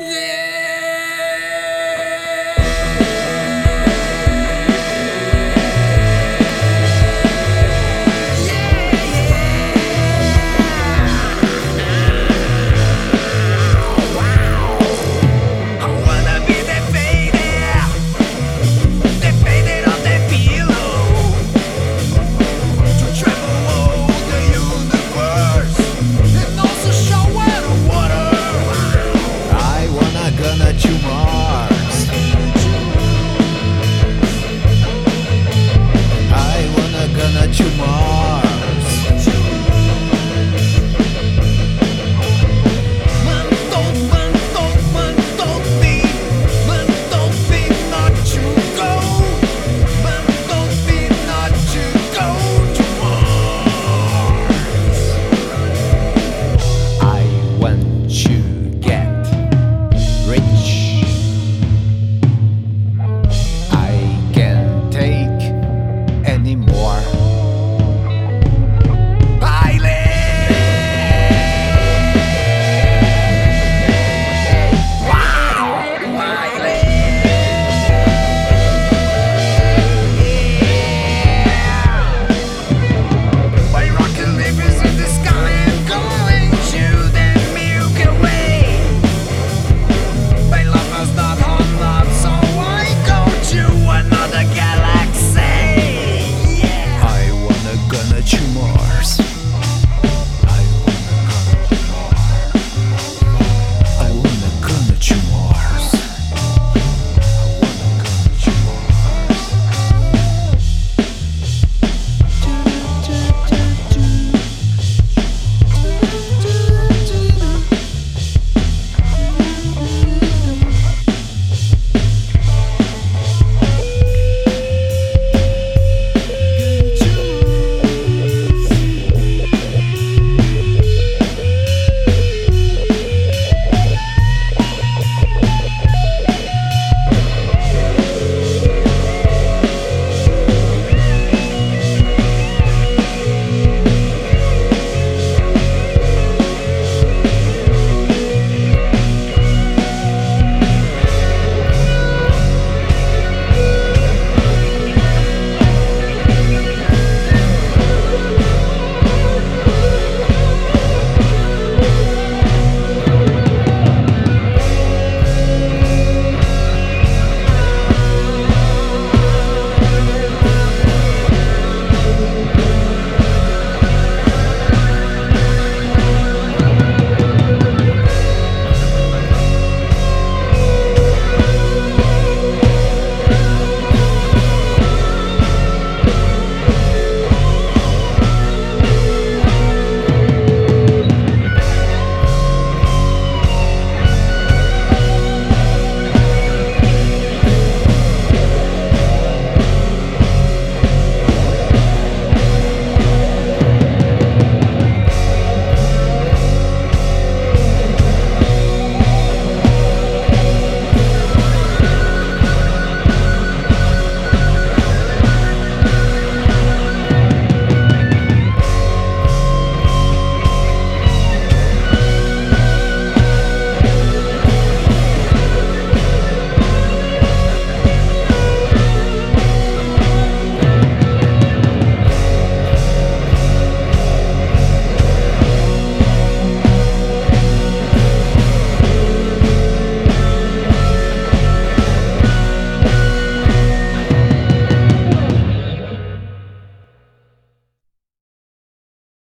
Yeah.